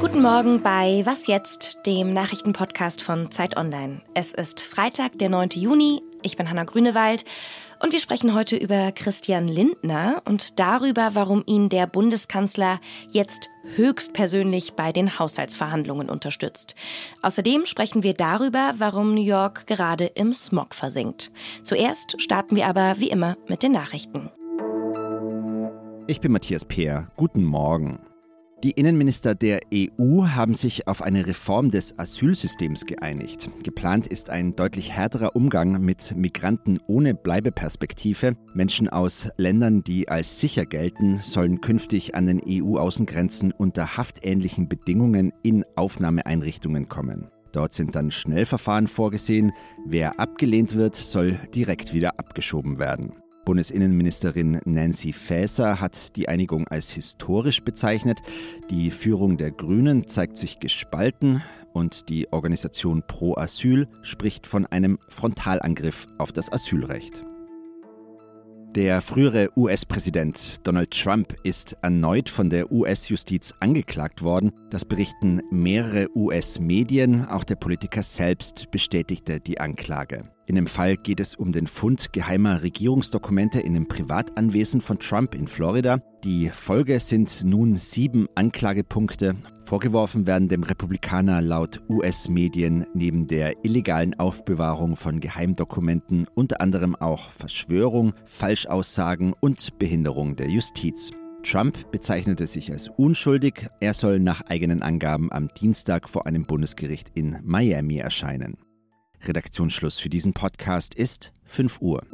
Guten Morgen bei Was jetzt, dem Nachrichtenpodcast von Zeit Online. Es ist Freitag, der 9. Juni. Ich bin Hanna Grünewald und wir sprechen heute über Christian Lindner und darüber, warum ihn der Bundeskanzler jetzt höchstpersönlich bei den Haushaltsverhandlungen unterstützt. Außerdem sprechen wir darüber, warum New York gerade im Smog versinkt. Zuerst starten wir aber wie immer mit den Nachrichten. Ich bin Matthias Peer. Guten Morgen. Die Innenminister der EU haben sich auf eine Reform des Asylsystems geeinigt. Geplant ist ein deutlich härterer Umgang mit Migranten ohne Bleibeperspektive. Menschen aus Ländern, die als sicher gelten, sollen künftig an den EU-Außengrenzen unter haftähnlichen Bedingungen in Aufnahmeeinrichtungen kommen. Dort sind dann Schnellverfahren vorgesehen. Wer abgelehnt wird, soll direkt wieder abgeschoben werden. Bundesinnenministerin Nancy Faeser hat die Einigung als historisch bezeichnet. Die Führung der Grünen zeigt sich gespalten und die Organisation Pro Asyl spricht von einem Frontalangriff auf das Asylrecht. Der frühere US-Präsident Donald Trump ist erneut von der US-Justiz angeklagt worden. Das berichten mehrere US-Medien. Auch der Politiker selbst bestätigte die Anklage. In dem Fall geht es um den Fund geheimer Regierungsdokumente in dem Privatanwesen von Trump in Florida. Die Folge sind nun sieben Anklagepunkte. Vorgeworfen werden dem Republikaner laut US-Medien neben der illegalen Aufbewahrung von Geheimdokumenten unter anderem auch Verschwörung, Falschaussagen und Behinderung der Justiz. Trump bezeichnete sich als unschuldig. Er soll nach eigenen Angaben am Dienstag vor einem Bundesgericht in Miami erscheinen. Redaktionsschluss für diesen Podcast ist 5 Uhr.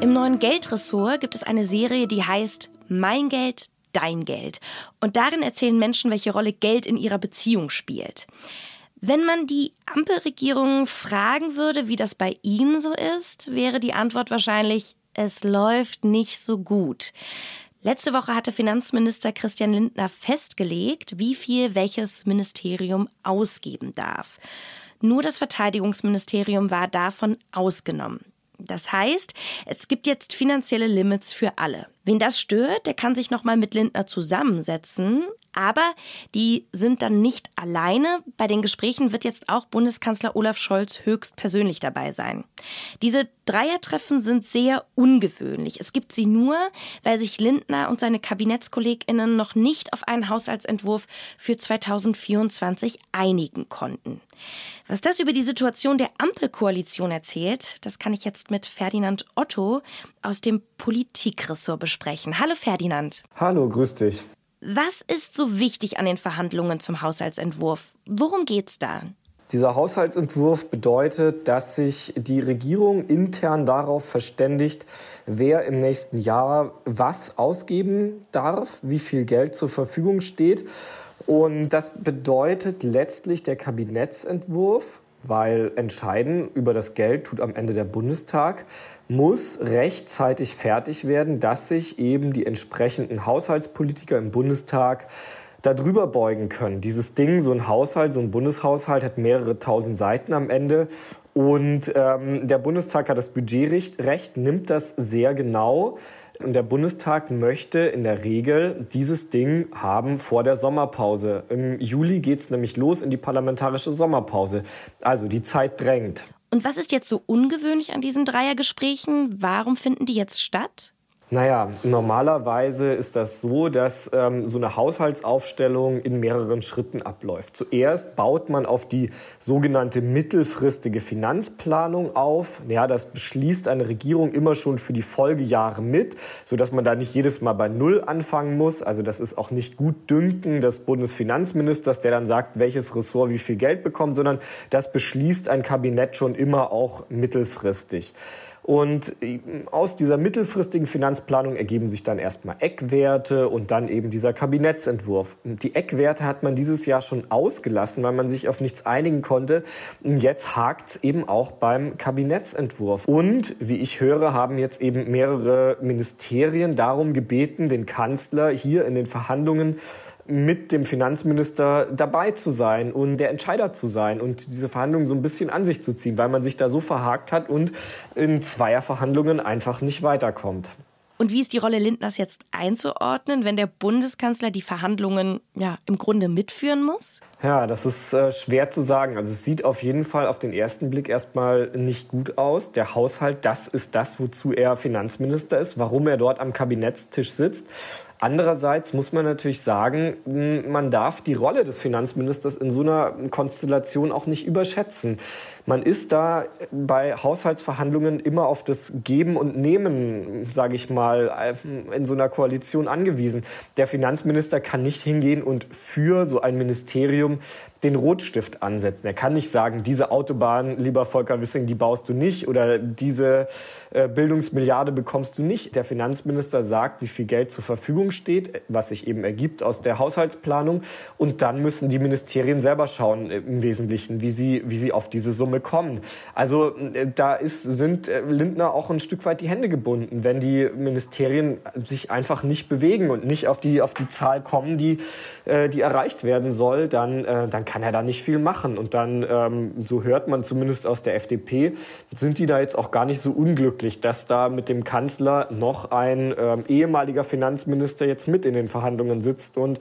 Im neuen Geldressort gibt es eine Serie, die heißt Mein Geld, dein Geld. Und darin erzählen Menschen, welche Rolle Geld in ihrer Beziehung spielt. Wenn man die Ampelregierung fragen würde, wie das bei ihnen so ist, wäre die Antwort wahrscheinlich, es läuft nicht so gut. Letzte Woche hatte Finanzminister Christian Lindner festgelegt, wie viel welches Ministerium ausgeben darf. Nur das Verteidigungsministerium war davon ausgenommen. Das heißt, es gibt jetzt finanzielle Limits für alle. Wen das stört, der kann sich nochmal mit Lindner zusammensetzen. Aber die sind dann nicht alleine. Bei den Gesprächen wird jetzt auch Bundeskanzler Olaf Scholz höchstpersönlich dabei sein. Diese Dreiertreffen sind sehr ungewöhnlich. Es gibt sie nur, weil sich Lindner und seine Kabinettskolleginnen noch nicht auf einen Haushaltsentwurf für 2024 einigen konnten. Was das über die Situation der Ampelkoalition erzählt, das kann ich jetzt mit Ferdinand Otto aus dem Politikressort besprechen. Hallo Ferdinand. Hallo, grüß dich. Was ist so wichtig an den Verhandlungen zum Haushaltsentwurf? Worum geht's da? Dieser Haushaltsentwurf bedeutet, dass sich die Regierung intern darauf verständigt, wer im nächsten Jahr was ausgeben darf, wie viel Geld zur Verfügung steht. Und das bedeutet letztlich der Kabinettsentwurf, weil entscheiden über das Geld tut am Ende der Bundestag muss rechtzeitig fertig werden, dass sich eben die entsprechenden Haushaltspolitiker im Bundestag darüber beugen können. Dieses Ding, so ein Haushalt, so ein Bundeshaushalt hat mehrere tausend Seiten am Ende und ähm, der Bundestag hat das Budgetrecht, Recht, nimmt das sehr genau. Und der Bundestag möchte in der Regel dieses Ding haben vor der Sommerpause. Im Juli geht es nämlich los in die parlamentarische Sommerpause. Also die Zeit drängt. Und was ist jetzt so ungewöhnlich an diesen Dreiergesprächen? Warum finden die jetzt statt? Naja, normalerweise ist das so, dass ähm, so eine Haushaltsaufstellung in mehreren Schritten abläuft. Zuerst baut man auf die sogenannte mittelfristige Finanzplanung auf. Ja, das beschließt eine Regierung immer schon für die Folgejahre mit, sodass man da nicht jedes Mal bei Null anfangen muss. Also das ist auch nicht gut dünken des Bundesfinanzministers, der dann sagt, welches Ressort wie viel Geld bekommt, sondern das beschließt ein Kabinett schon immer auch mittelfristig. Und äh, aus dieser mittelfristigen Finanzplanung ergeben sich dann erstmal Eckwerte und dann eben dieser Kabinettsentwurf. Die Eckwerte hat man dieses Jahr schon ausgelassen, weil man sich auf nichts einigen konnte. Jetzt hakt es eben auch beim Kabinettsentwurf. Und wie ich höre, haben jetzt eben mehrere Ministerien darum gebeten, den Kanzler hier in den Verhandlungen mit dem Finanzminister dabei zu sein und der Entscheider zu sein und diese Verhandlungen so ein bisschen an sich zu ziehen, weil man sich da so verhakt hat und in Zweierverhandlungen einfach nicht weiterkommt. Und wie ist die Rolle Lindners jetzt einzuordnen, wenn der Bundeskanzler die Verhandlungen ja im Grunde mitführen muss? Ja, das ist äh, schwer zu sagen. Also es sieht auf jeden Fall auf den ersten Blick erstmal nicht gut aus. Der Haushalt, das ist das, wozu er Finanzminister ist, warum er dort am Kabinettstisch sitzt. Andererseits muss man natürlich sagen, man darf die Rolle des Finanzministers in so einer Konstellation auch nicht überschätzen. Man ist da bei Haushaltsverhandlungen immer auf das Geben und Nehmen, sage ich mal, in so einer Koalition angewiesen. Der Finanzminister kann nicht hingehen und für so ein Ministerium Imperium. Den Rotstift ansetzen. Er kann nicht sagen, diese Autobahn, lieber Volker Wissing, die baust du nicht oder diese äh, Bildungsmilliarde bekommst du nicht. Der Finanzminister sagt, wie viel Geld zur Verfügung steht, was sich eben ergibt aus der Haushaltsplanung. Und dann müssen die Ministerien selber schauen, äh, im Wesentlichen, wie sie, wie sie auf diese Summe kommen. Also äh, da ist, sind Lindner auch ein Stück weit die Hände gebunden, wenn die Ministerien sich einfach nicht bewegen und nicht auf die, auf die Zahl kommen, die, die erreicht werden soll, dann, dann kann er da nicht viel machen. Und dann, ähm, so hört man zumindest aus der FDP, sind die da jetzt auch gar nicht so unglücklich, dass da mit dem Kanzler noch ein ähm, ehemaliger Finanzminister jetzt mit in den Verhandlungen sitzt und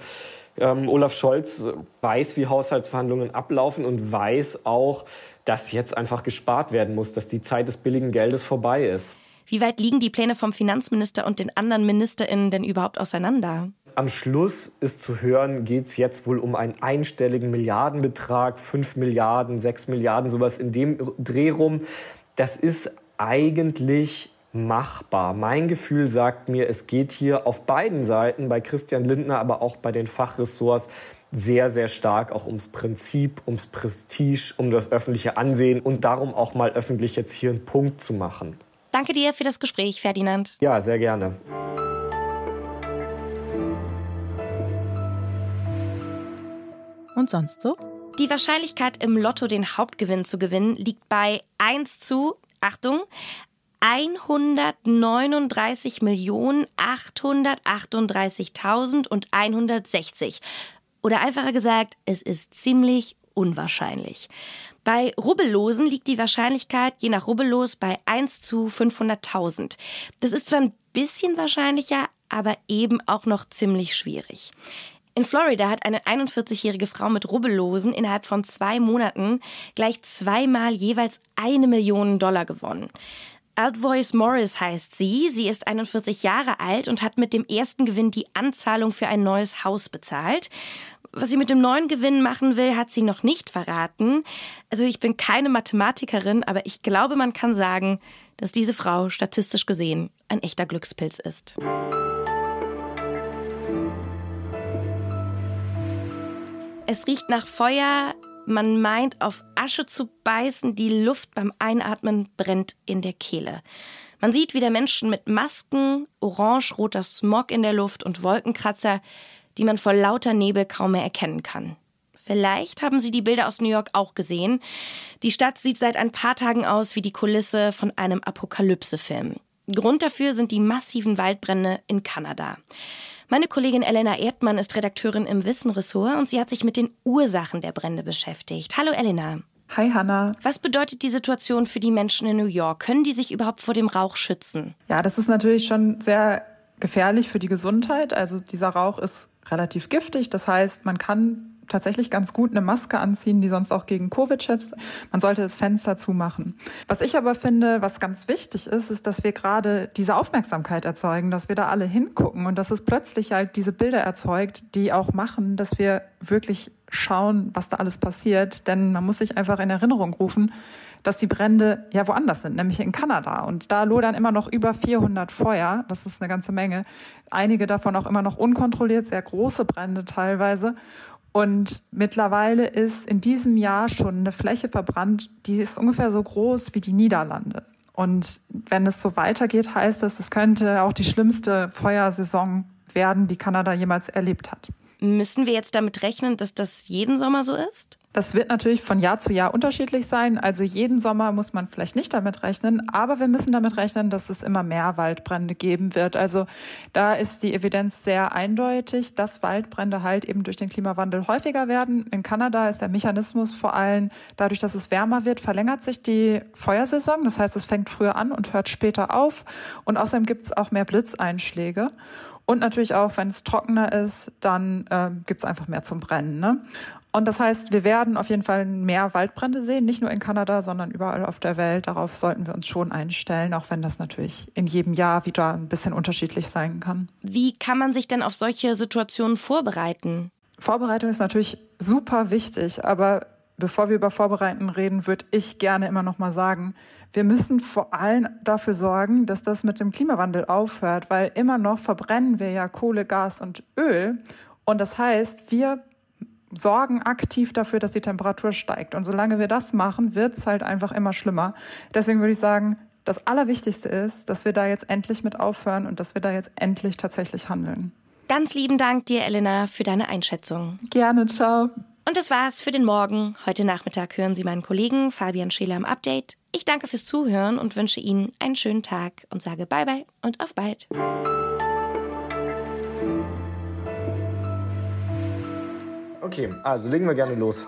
ähm, Olaf Scholz weiß, wie Haushaltsverhandlungen ablaufen und weiß auch, dass jetzt einfach gespart werden muss, dass die Zeit des billigen Geldes vorbei ist. Wie weit liegen die Pläne vom Finanzminister und den anderen MinisterInnen denn überhaupt auseinander? Am Schluss ist zu hören, geht es jetzt wohl um einen einstelligen Milliardenbetrag, 5 Milliarden, 6 Milliarden, sowas in dem Dreh rum. Das ist eigentlich machbar. Mein Gefühl sagt mir, es geht hier auf beiden Seiten, bei Christian Lindner, aber auch bei den Fachressorts, sehr, sehr stark auch ums Prinzip, ums Prestige, um das öffentliche Ansehen und darum auch mal öffentlich jetzt hier einen Punkt zu machen. Danke dir für das Gespräch, Ferdinand. Ja, sehr gerne. Und sonst so? Die Wahrscheinlichkeit, im Lotto den Hauptgewinn zu gewinnen, liegt bei 1 zu, Achtung, 139.838.160. Oder einfacher gesagt, es ist ziemlich unwahrscheinlich. Bei Rubbellosen liegt die Wahrscheinlichkeit je nach Rubbellos bei 1 zu 500.000. Das ist zwar ein bisschen wahrscheinlicher, aber eben auch noch ziemlich schwierig. In Florida hat eine 41-jährige Frau mit Rubbellosen innerhalb von zwei Monaten gleich zweimal jeweils eine Million Dollar gewonnen. Altvoice Morris heißt sie. Sie ist 41 Jahre alt und hat mit dem ersten Gewinn die Anzahlung für ein neues Haus bezahlt. Was sie mit dem neuen Gewinn machen will, hat sie noch nicht verraten. Also ich bin keine Mathematikerin, aber ich glaube, man kann sagen, dass diese Frau statistisch gesehen ein echter Glückspilz ist. Es riecht nach Feuer, man meint auf Asche zu beißen, die Luft beim Einatmen brennt in der Kehle. Man sieht wieder Menschen mit Masken, orange-roter Smog in der Luft und Wolkenkratzer, die man vor lauter Nebel kaum mehr erkennen kann. Vielleicht haben Sie die Bilder aus New York auch gesehen. Die Stadt sieht seit ein paar Tagen aus wie die Kulisse von einem Apokalypsefilm. Grund dafür sind die massiven Waldbrände in Kanada. Meine Kollegin Elena Erdmann ist Redakteurin im Wissenressort und sie hat sich mit den Ursachen der Brände beschäftigt. Hallo Elena. Hi Hanna. Was bedeutet die Situation für die Menschen in New York? Können die sich überhaupt vor dem Rauch schützen? Ja, das ist natürlich schon sehr gefährlich für die Gesundheit. Also dieser Rauch ist relativ giftig. Das heißt, man kann tatsächlich ganz gut eine Maske anziehen, die sonst auch gegen Covid schützt. Man sollte das Fenster zumachen. Was ich aber finde, was ganz wichtig ist, ist, dass wir gerade diese Aufmerksamkeit erzeugen, dass wir da alle hingucken und dass es plötzlich halt diese Bilder erzeugt, die auch machen, dass wir wirklich schauen, was da alles passiert. Denn man muss sich einfach in Erinnerung rufen, dass die Brände ja woanders sind, nämlich in Kanada. Und da lodern immer noch über 400 Feuer. Das ist eine ganze Menge. Einige davon auch immer noch unkontrolliert, sehr große Brände teilweise. Und mittlerweile ist in diesem Jahr schon eine Fläche verbrannt, die ist ungefähr so groß wie die Niederlande. Und wenn es so weitergeht, heißt das, es könnte auch die schlimmste Feuersaison werden, die Kanada jemals erlebt hat. Müssen wir jetzt damit rechnen, dass das jeden Sommer so ist? Das wird natürlich von Jahr zu Jahr unterschiedlich sein. Also jeden Sommer muss man vielleicht nicht damit rechnen, aber wir müssen damit rechnen, dass es immer mehr Waldbrände geben wird. Also da ist die Evidenz sehr eindeutig, dass Waldbrände halt eben durch den Klimawandel häufiger werden. In Kanada ist der Mechanismus vor allem dadurch, dass es wärmer wird, verlängert sich die Feuersaison. Das heißt, es fängt früher an und hört später auf. Und außerdem gibt es auch mehr Blitzeinschläge. Und natürlich auch, wenn es trockener ist, dann äh, gibt es einfach mehr zum Brennen. Ne? Und das heißt, wir werden auf jeden Fall mehr Waldbrände sehen, nicht nur in Kanada, sondern überall auf der Welt. Darauf sollten wir uns schon einstellen, auch wenn das natürlich in jedem Jahr wieder ein bisschen unterschiedlich sein kann. Wie kann man sich denn auf solche Situationen vorbereiten? Vorbereitung ist natürlich super wichtig, aber bevor wir über Vorbereiten reden, würde ich gerne immer noch mal sagen, wir müssen vor allem dafür sorgen, dass das mit dem Klimawandel aufhört, weil immer noch verbrennen wir ja Kohle, Gas und Öl. Und das heißt, wir sorgen aktiv dafür, dass die Temperatur steigt. Und solange wir das machen, wird es halt einfach immer schlimmer. Deswegen würde ich sagen, das Allerwichtigste ist, dass wir da jetzt endlich mit aufhören und dass wir da jetzt endlich tatsächlich handeln. Ganz lieben Dank dir, Elena, für deine Einschätzung. Gerne, ciao. Und das war's für den Morgen. Heute Nachmittag hören Sie meinen Kollegen Fabian Scheler im Update. Ich danke fürs Zuhören und wünsche Ihnen einen schönen Tag und sage Bye bye und auf bald. Okay, also legen wir gerne los.